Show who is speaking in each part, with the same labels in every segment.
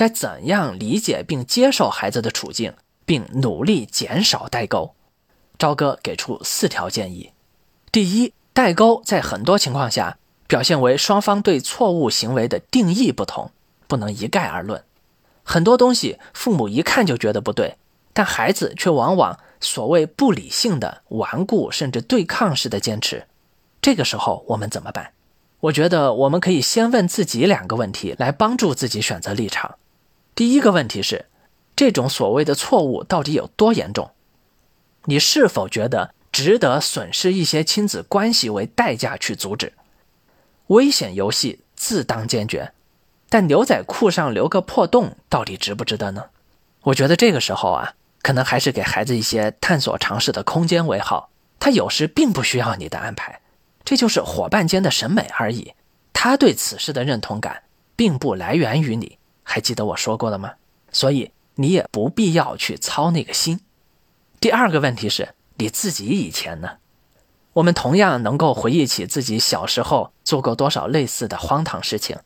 Speaker 1: 该怎样理解并接受孩子的处境，并努力减少代沟。朝哥给出四条建议：第一，代沟在很多情况下表现为双方对错误行为的定义不同，不能一概而论。很多东西父母一看就觉得不对，但孩子却往往所谓不理性的顽固甚至对抗式的坚持。这个时候我们怎么办？我觉得我们可以先问自己两个问题，来帮助自己选择立场。第一个问题是，这种所谓的错误到底有多严重？你是否觉得值得损失一些亲子关系为代价去阻止？危险游戏自当坚决，但牛仔裤上留个破洞到底值不值得呢？我觉得这个时候啊，可能还是给孩子一些探索尝试的空间为好。他有时并不需要你的安排。这就是伙伴间的审美而已，他对此事的认同感并不来源于你，还记得我说过的吗？所以你也不必要去操那个心。第二个问题是你自己以前呢？我们同样能够回忆起自己小时候做过多少类似的荒唐事情。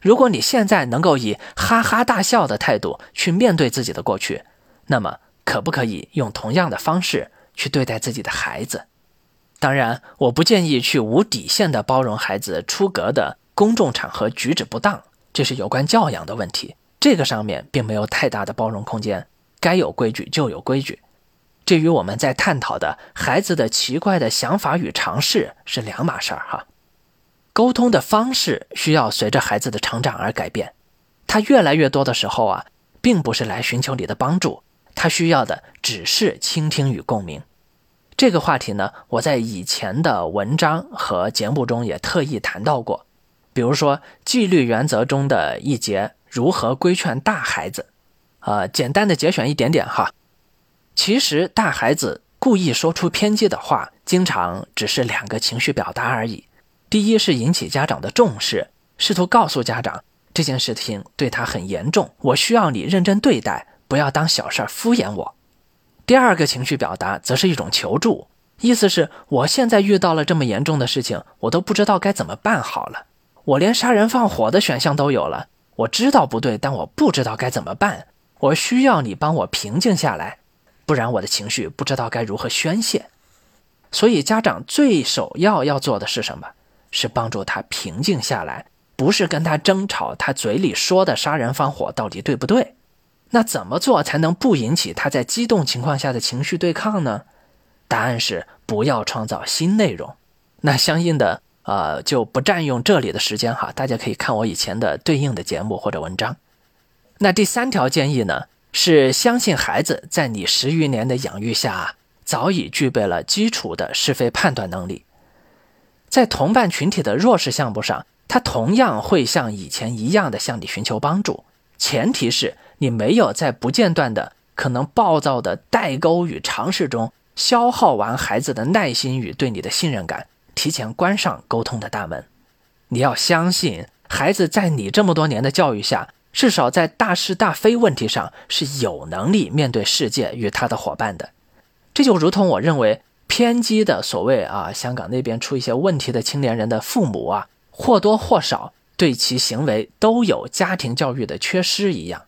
Speaker 1: 如果你现在能够以哈哈大笑的态度去面对自己的过去，那么可不可以用同样的方式去对待自己的孩子？当然，我不建议去无底线的包容孩子出格的公众场合举止不当，这是有关教养的问题。这个上面并没有太大的包容空间，该有规矩就有规矩。这与我们在探讨的孩子的奇怪的想法与尝试是两码事儿哈。沟通的方式需要随着孩子的成长而改变，他越来越多的时候啊，并不是来寻求你的帮助，他需要的只是倾听与共鸣。这个话题呢，我在以前的文章和节目中也特意谈到过，比如说纪律原则中的一节如何规劝大孩子，呃，简单的节选一点点哈。其实大孩子故意说出偏激的话，经常只是两个情绪表达而已。第一是引起家长的重视，试图告诉家长这件事情对他很严重，我需要你认真对待，不要当小事儿敷衍我。第二个情绪表达则是一种求助，意思是我现在遇到了这么严重的事情，我都不知道该怎么办好了。我连杀人放火的选项都有了，我知道不对，但我不知道该怎么办。我需要你帮我平静下来，不然我的情绪不知道该如何宣泄。所以家长最首要要做的是什么？是帮助他平静下来，不是跟他争吵，他嘴里说的杀人放火到底对不对？那怎么做才能不引起他在激动情况下的情绪对抗呢？答案是不要创造新内容。那相应的，呃，就不占用这里的时间哈，大家可以看我以前的对应的节目或者文章。那第三条建议呢，是相信孩子在你十余年的养育下，早已具备了基础的是非判断能力，在同伴群体的弱势项目上，他同样会像以前一样的向你寻求帮助，前提是。你没有在不间断的、可能暴躁的代沟与尝试中消耗完孩子的耐心与对你的信任感，提前关上沟通的大门。你要相信，孩子在你这么多年的教育下，至少在大是大非问题上是有能力面对世界与他的伙伴的。这就如同我认为偏激的所谓啊，香港那边出一些问题的青年人的父母啊，或多或少对其行为都有家庭教育的缺失一样。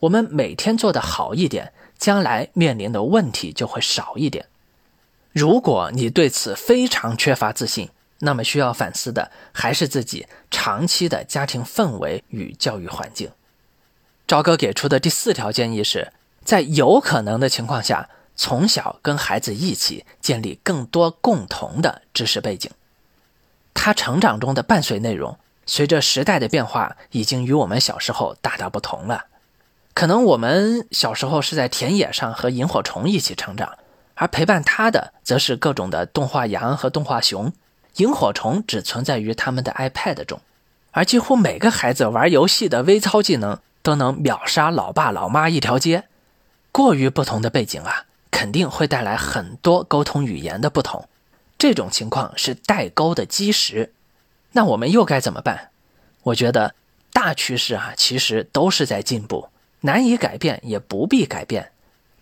Speaker 1: 我们每天做得好一点，将来面临的问题就会少一点。如果你对此非常缺乏自信，那么需要反思的还是自己长期的家庭氛围与教育环境。赵哥给出的第四条建议是，在有可能的情况下，从小跟孩子一起建立更多共同的知识背景。他成长中的伴随内容，随着时代的变化，已经与我们小时候大大不同了。可能我们小时候是在田野上和萤火虫一起成长，而陪伴他的则是各种的动画羊和动画熊。萤火虫只存在于他们的 iPad 中，而几乎每个孩子玩游戏的微操技能都能秒杀老爸老妈一条街。过于不同的背景啊，肯定会带来很多沟通语言的不同。这种情况是代沟的基石。那我们又该怎么办？我觉得大趋势啊，其实都是在进步。难以改变也不必改变，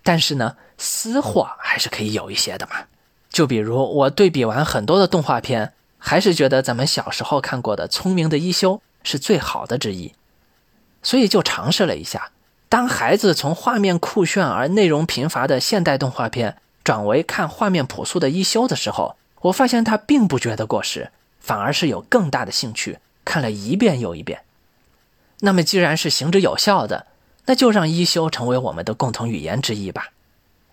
Speaker 1: 但是呢，私货还是可以有一些的嘛。就比如我对比完很多的动画片，还是觉得咱们小时候看过的《聪明的一休》是最好的之一。所以就尝试了一下。当孩子从画面酷炫而内容贫乏的现代动画片转为看画面朴素的一休的时候，我发现他并不觉得过时，反而是有更大的兴趣看了一遍又一遍。那么，既然是行之有效的，那就让一休成为我们的共同语言之一吧。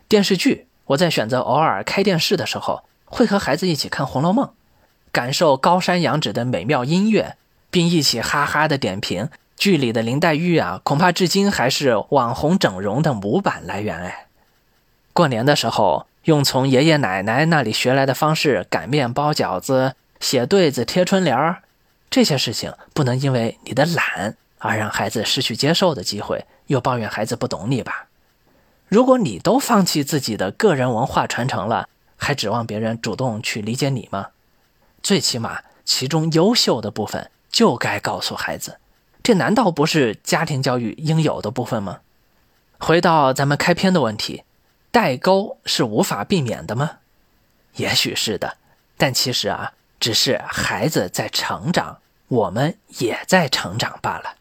Speaker 1: 电视剧，我在选择偶尔开电视的时候，会和孩子一起看《红楼梦》，感受高山仰止的美妙音乐，并一起哈哈的点评。剧里的林黛玉啊，恐怕至今还是网红整容的模板来源哎。过年的时候，用从爷爷奶奶那里学来的方式擀面包饺子、写对子、贴春联儿，这些事情不能因为你的懒而让孩子失去接受的机会，又抱怨孩子不懂你吧？如果你都放弃自己的个人文化传承了，还指望别人主动去理解你吗？最起码，其中优秀的部分就该告诉孩子。这难道不是家庭教育应有的部分吗？回到咱们开篇的问题，代沟是无法避免的吗？也许是的，但其实啊，只是孩子在成长，我们也在成长罢了。